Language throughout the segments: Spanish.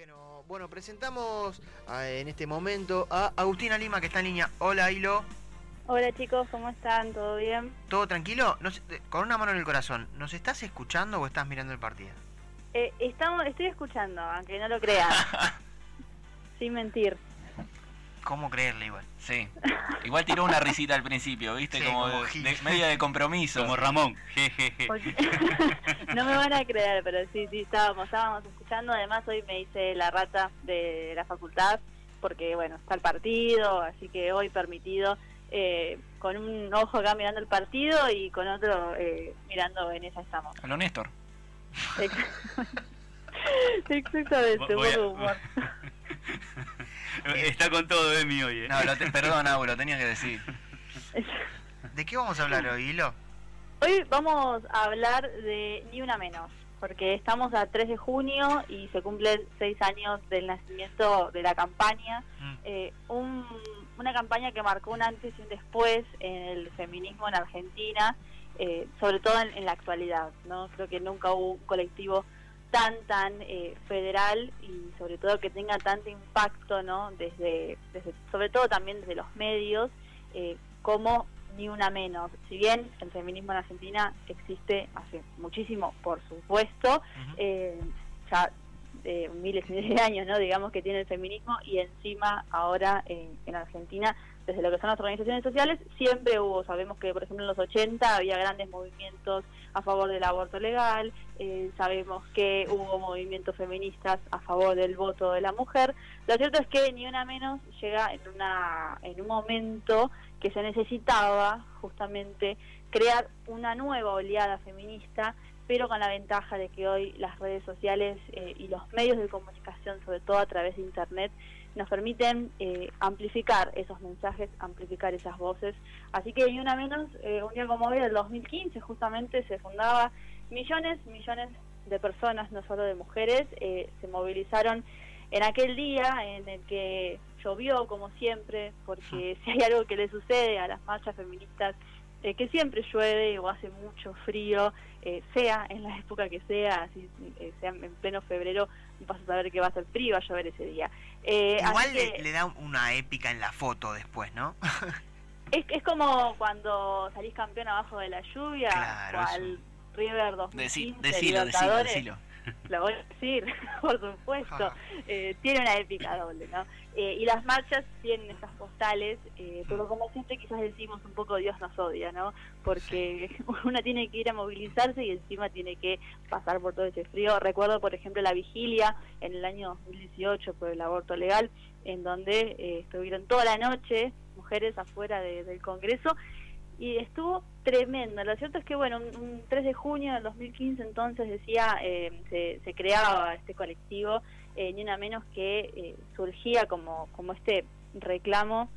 Bien, bueno, presentamos en este momento a Agustina Lima que está en línea. Hola, Hilo. Hola chicos, ¿cómo están? ¿Todo bien? ¿Todo tranquilo? con una mano en el corazón, ¿nos estás escuchando o estás mirando el partido? Eh, estamos, estoy escuchando, aunque no lo crean. Sin mentir. ¿Cómo creerle igual? Sí. Igual tiró una risita al principio, ¿viste? como, de, media de compromiso. Como Ramón. no me van a creer, pero sí, sí, estábamos, estábamos escuchando. Además, hoy me hice la rata de la facultad, porque, bueno, está el partido, así que hoy permitido, eh, con un ojo acá mirando el partido y con otro eh, mirando en esa estamos. A lo Néstor. Exactamente, humor. Está con todo Emi hoy. ¿eh? No, lo perdón, Abu, lo tenía que decir. ¿De qué vamos a hablar hoy, Hilo? Hoy vamos a hablar de Ni Una Menos, porque estamos a 3 de junio y se cumplen 6 años del nacimiento de la campaña. Mm. Eh, una campaña que marcó un antes y un después en el feminismo en Argentina, eh, sobre todo en, en, la actualidad. no Creo que nunca hubo un colectivo tan tan eh, federal y sobre todo que tenga tanto impacto no desde, desde sobre todo también desde los medios eh, como ni una menos. Si bien el feminismo en Argentina existe hace muchísimo por supuesto eh, ya miles y miles de años no digamos que tiene el feminismo y encima ahora en Argentina desde lo que son las organizaciones sociales, siempre hubo, sabemos que por ejemplo en los 80 había grandes movimientos a favor del aborto legal, eh, sabemos que hubo movimientos feministas a favor del voto de la mujer. Lo cierto es que ni una menos llega en, una, en un momento que se necesitaba justamente crear una nueva oleada feminista pero con la ventaja de que hoy las redes sociales eh, y los medios de comunicación, sobre todo a través de Internet, nos permiten eh, amplificar esos mensajes, amplificar esas voces. Así que, y una menos, eh, un día como hoy, del 2015, justamente se fundaba millones, millones de personas, no solo de mujeres, eh, se movilizaron en aquel día en el que llovió, como siempre, porque si hay algo que le sucede a las marchas feministas eh, que siempre llueve o hace mucho frío, eh, sea en la época que sea, así eh, sea en pleno febrero, vas a saber que va a ser frío, va a llover ese día. Igual le, da una épica en la foto después, ¿no? es, es como cuando salís campeón abajo de la lluvia, claro, al River 2015, decilo, decilo, decilo. Lo voy a decir, por supuesto. Eh, tiene una épica doble, ¿no? Eh, y las marchas tienen esas postales, eh, pero como siempre quizás decimos un poco Dios nos odia, ¿no? Porque una tiene que ir a movilizarse y encima tiene que pasar por todo ese frío. Recuerdo, por ejemplo, la vigilia en el año 2018 por el aborto legal, en donde estuvieron toda la noche mujeres afuera del Congreso y estuvo tremendo. Lo cierto es que, bueno, un, 3 de junio del 2015 entonces decía, eh, se, creaba este colectivo, eh, ni una menos que eh, surgía como, como este reclamo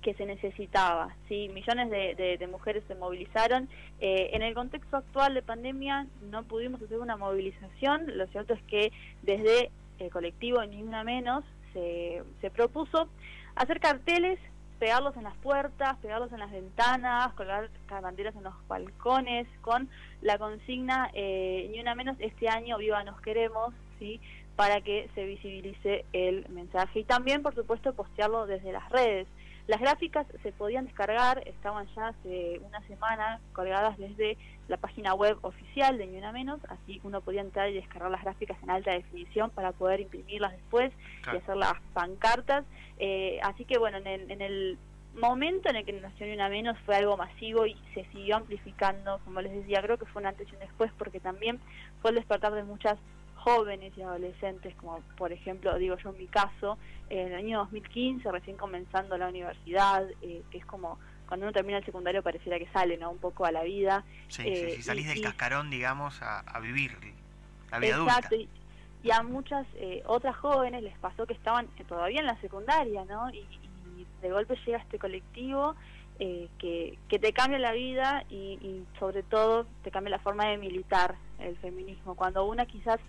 que se necesitaba. ¿sí? Millones de, mujeres se movilizaron. en el contexto actual de pandemia no pudimos hacer una movilización. Lo cierto es que desde el colectivo Ni Una Menos se, se propuso hacer carteles pegarlos en las puertas, pegarlos en las ventanas, colgar banderas en los balcones, con la consigna eh, ni una menos este año viva nos queremos, sí, para que se visibilice el mensaje y también, por supuesto, postearlo desde las redes. Las gráficas se podían descargar, estaban ya hace una semana colgadas desde la página web oficial de Ni Una Menos, así uno podía entrar y descargar las gráficas en alta definición para poder imprimirlas después y hacer las pancartas. Eh, así que bueno, en el, momento en el que nació Ni Una Menos fue algo masivo y se siguió amplificando, como les decía, creo que fue un antes y un después, porque también fue el despertar de muchas jóvenes y adolescentes, como por ejemplo, digo yo en mi caso, en el año 2015, recién comenzando la universidad, eh, que es como cuando uno termina el secundario pareciera que sale, ¿no? Un poco a la vida. Sí, eh, si salís del cascarón, digamos, a, vivir la vida exacto, Y, y, a muchas eh, otras jóvenes les pasó que estaban todavía en la secundaria, ¿no? Y, de golpe llega este colectivo que, que te cambia la vida y, y sobre todo te cambia la forma de militar el feminismo. Cuando una quizás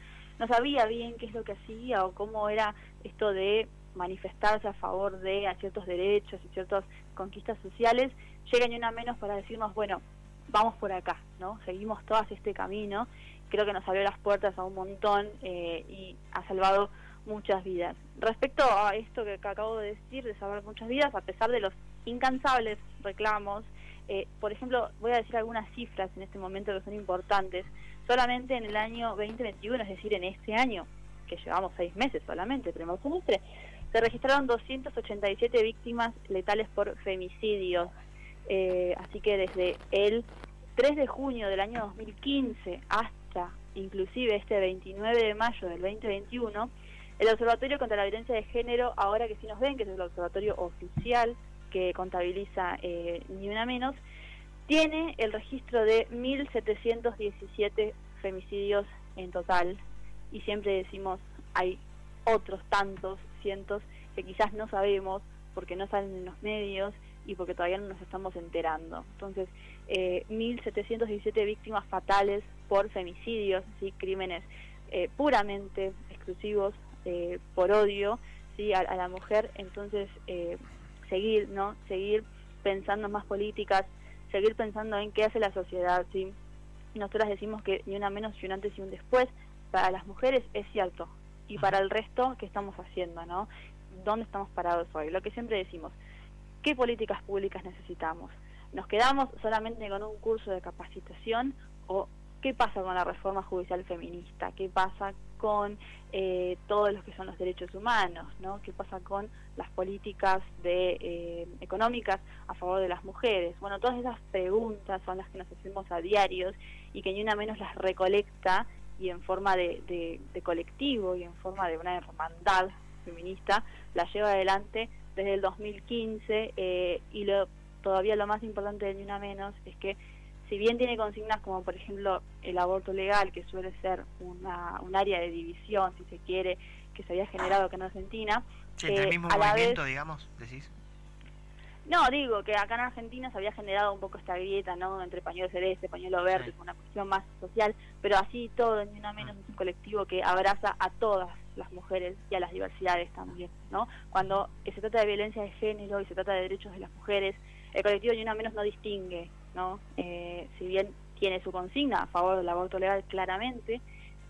no sabía bien qué es lo que hacía o cómo era esto de manifestarse a favor de ciertos derechos y ciertas conquistas sociales, llega ni una menos para decirnos, bueno, vamos por acá, ¿no? Seguimos todas este camino. Creo que nos abrió las puertas a un montón eh, y ha salvado muchas vidas. Respecto a esto que, acabo de decir, de salvar muchas vidas, a pesar de los incansables reclamos, eh, por ejemplo, voy a decir algunas cifras en este momento que son importantes. Solamente en el año 2021, es decir, en este año, que llevamos seis meses solamente, primer semestre, se registraron 287 víctimas letales por femicidios. Eh, así que desde el 3 de junio del año 2015 hasta inclusive este 29 de mayo del 2021, el Observatorio contra la Violencia de Género, ahora que sí nos ven, que es el observatorio oficial que contabiliza eh, ni una menos, tiene el registro de 1.717 femicidios en total y siempre decimos hay otros tantos, cientos, que quizás no sabemos porque no salen en los medios y porque todavía no nos estamos enterando. Entonces, eh, 1.717 víctimas fatales por femicidios, ¿sí? crímenes eh, puramente exclusivos eh, por odio ¿sí? a, la mujer. Entonces, eh, seguir, ¿no? Seguir pensando en más políticas, seguir pensando en qué hace la sociedad, ¿sí? Nosotras decimos que ni una menos y un antes y un después para las mujeres es cierto. Y para el resto, ¿qué estamos haciendo, no? ¿Dónde estamos parados hoy? Lo que siempre decimos, ¿qué políticas públicas necesitamos? ¿Nos quedamos solamente con un curso de capacitación o qué pasa con la reforma judicial feminista? ¿Qué pasa con eh, todos los que son los derechos humanos? ¿no? ¿Qué pasa con las políticas de, eh, económicas a favor de las mujeres? Bueno, todas esas preguntas son las que nos hacemos a diarios y que ni una menos las recolecta y en forma de, colectivo y en forma de una hermandad feminista, la lleva adelante desde el 2015 eh, y lo, todavía lo más importante de Ni Una Menos es que si bien tiene consignas como por ejemplo el aborto legal, que suele ser una, un área de división, si se quiere, que se había generado acá en Argentina. Sí, el eh, mismo movimiento, digamos, decís. No, digo que acá en Argentina se había generado un poco esta grieta, ¿no? Entre pañuelo celeste, pañuelo verde, una cuestión más social, pero así todo, ni una menos, es un colectivo que abraza a todas las mujeres y a las diversidades también, ¿no? Cuando se trata de violencia de género y se trata de derechos de las mujeres, el colectivo ni una menos no distingue, ¿no? Eh, si bien tiene su consigna a favor del aborto legal claramente,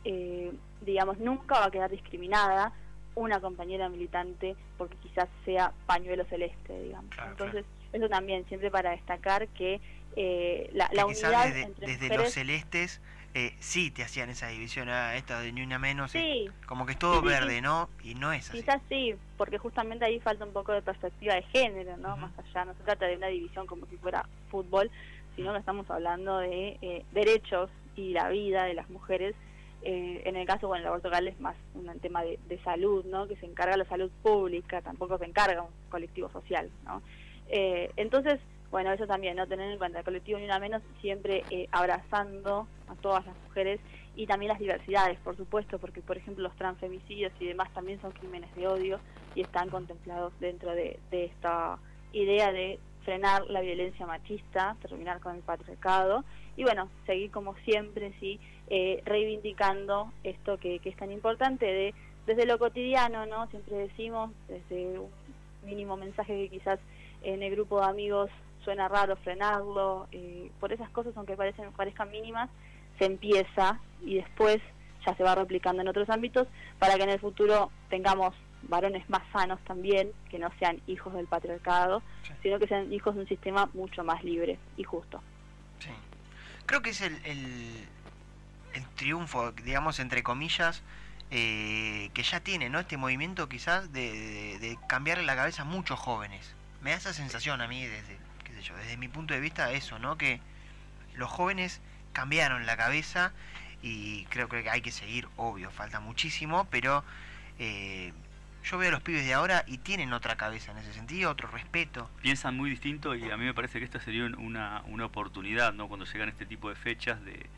eh, digamos, nunca va a quedar discriminada una compañera militante porque quizás sea pañuelo celeste, digamos. Entonces, eso también, siempre para destacar que eh, la, la unidad desde, entre desde los celestes eh, sí te hacían esa división, ah, esta de ni una menos, sí. como que es todo verde, ¿no? Y no es así. Quizás sí, porque justamente ahí falta un poco de perspectiva de género, ¿no? Más allá, no se trata de una división como si fuera fútbol, sino que estamos hablando de eh, derechos y la vida de las mujeres eh, en el caso, bueno, el aborto legal es más un tema de, salud, ¿no? Que se encarga la salud pública, tampoco se encarga un colectivo social, ¿no? Eh, entonces, bueno, eso también, ¿no? Tener en cuenta el colectivo ni una menos, siempre eh, abrazando a todas las mujeres y también las diversidades, por supuesto, porque, por ejemplo, los transfemicidios y demás también son crímenes de odio y están contemplados dentro de, esta idea de frenar la violencia machista, terminar con el patriarcado y bueno, seguir como siempre, sí, eh, reivindicando esto que, es tan importante de desde lo cotidiano, ¿no? Siempre decimos, desde un mínimo mensaje que quizás en el grupo de amigos suena raro frenarlo, eh, por esas cosas, aunque parecen, parezcan mínimas, se empieza y después ya se va replicando en otros ámbitos para que en el futuro tengamos varones más sanos también, que no sean hijos del patriarcado, sino que sean hijos de un sistema mucho más libre y justo. Sí. Creo que es el, el, triunfo, digamos, entre comillas, eh, que ya tiene, ¿no? Este movimiento quizás de, de, cambiarle la cabeza a muchos jóvenes. Me da esa sensación a mí desde, qué sé yo, desde mi punto de vista eso, ¿no? Que los jóvenes cambiaron la cabeza y creo, que hay que seguir, obvio, falta muchísimo, pero eh, yo veo a los pibes de ahora y tienen otra cabeza en ese sentido, otro respeto. Piensan muy distinto y a mí me parece que esta sería una, una oportunidad, ¿no? Cuando llegan este tipo de fechas, de,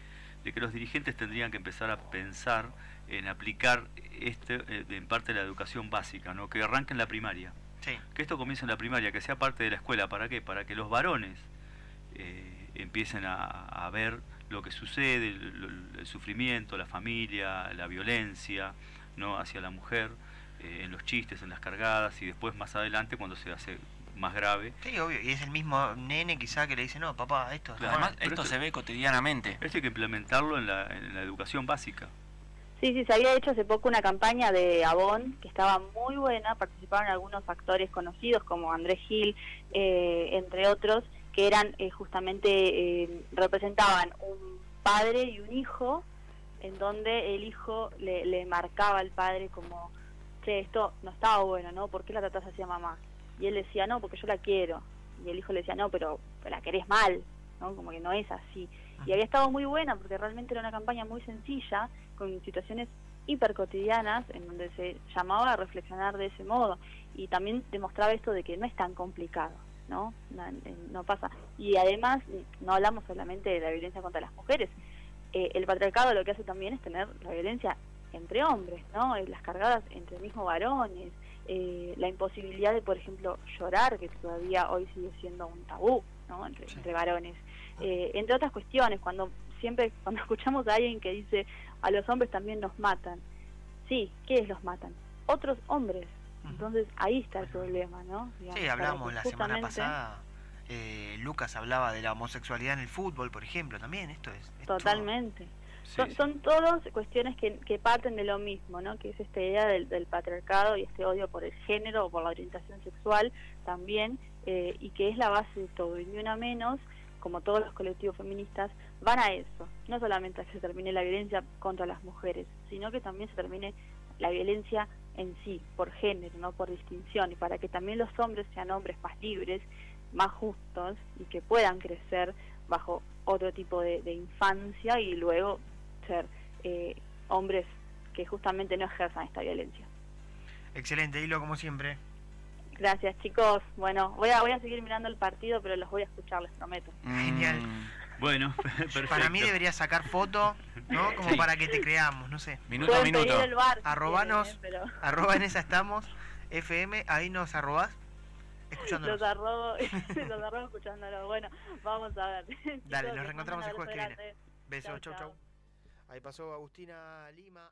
que los dirigentes tendrían que empezar a pensar en aplicar este, eh, en parte de la educación básica, ¿no? Que arranque en la primaria. Que esto comience en la primaria, que sea parte de la escuela. ¿Para qué? Para que los varones eh, empiecen a, ver lo que sucede, el, el, sufrimiento, la familia, la violencia, ¿no? Hacia la mujer eh, en los chistes, en las cargadas y después más adelante cuando se hace más grave. Sí, obvio, y es el mismo nene quizá que le dice, no, papá, esto... Además, esto, se ve cotidianamente. Esto hay que implementarlo en la, en la educación básica. Sí, sí, se había hecho hace poco una campaña de Avon que estaba muy buena, participaron algunos actores conocidos como Andrés Gil, eh, entre otros, que eran eh, justamente, eh, representaban un padre y un hijo, en donde el hijo le, marcaba al padre como, che, esto no estaba bueno, ¿no? ¿Por qué la tratás así mamá? Y él decía, no, porque yo la quiero. Y el hijo le decía, no, pero la querés mal, ¿no? Como que no es así. Y había estado muy buena porque realmente era una campaña muy sencilla, con situaciones hiper cotidianas, en donde se llamaba a reflexionar de ese modo. Y también demostraba esto de que no es tan complicado, ¿no? No, pasa. Y además, no hablamos solamente de la violencia contra las mujeres. Eh, el patriarcado lo que hace también es tener la violencia entre hombres, ¿no? Eh, las cargadas entre mismos varones, eh, la imposibilidad de, por ejemplo, llorar, que todavía hoy sigue siendo un tabú, ¿no? Entre, varones. Eh, entre otras cuestiones, cuando siempre cuando escuchamos a alguien que dice a los hombres también nos matan, sí, ¿qué los matan? Otros hombres. Entonces ahí está el problema, ¿no? sí, hablamos la semana pasada. Eh, Lucas hablaba de la homosexualidad en el fútbol, por ejemplo, también esto es... totalmente son, son todas cuestiones que, que, parten de lo mismo, ¿no? que es esta idea del, patriarcado y este odio por el género o por la orientación sexual también, eh, y que es la base de todo, y ni una menos, como todos los colectivos feministas, van a eso, no solamente a que se termine la violencia contra las mujeres, sino que también se termine la violencia en sí, por género, no por distinción, y para que también los hombres sean hombres más libres, más justos y que puedan crecer bajo otro tipo de, de infancia y luego ser eh, hombres que justamente no ejerzan esta violencia. Excelente, Hilo, como siempre. Gracias, chicos. Bueno, voy a, voy a seguir mirando el partido, pero los voy a escuchar, les prometo. Genial. Bueno, perfecto. Para mí debería sacar foto, ¿no? Como para que te creamos, no sé. Minuto a minuto. Arrobanos, eh, arroba en esa estamos, FM, ahí nos arrobas. Escuchándonos. Los arrobo, los arrobo escuchándolo. Bueno, vamos a ver. Dale, nos reencontramos el jueves que viene. Besos, chau, chau. Ahí pasó Agustina Lima.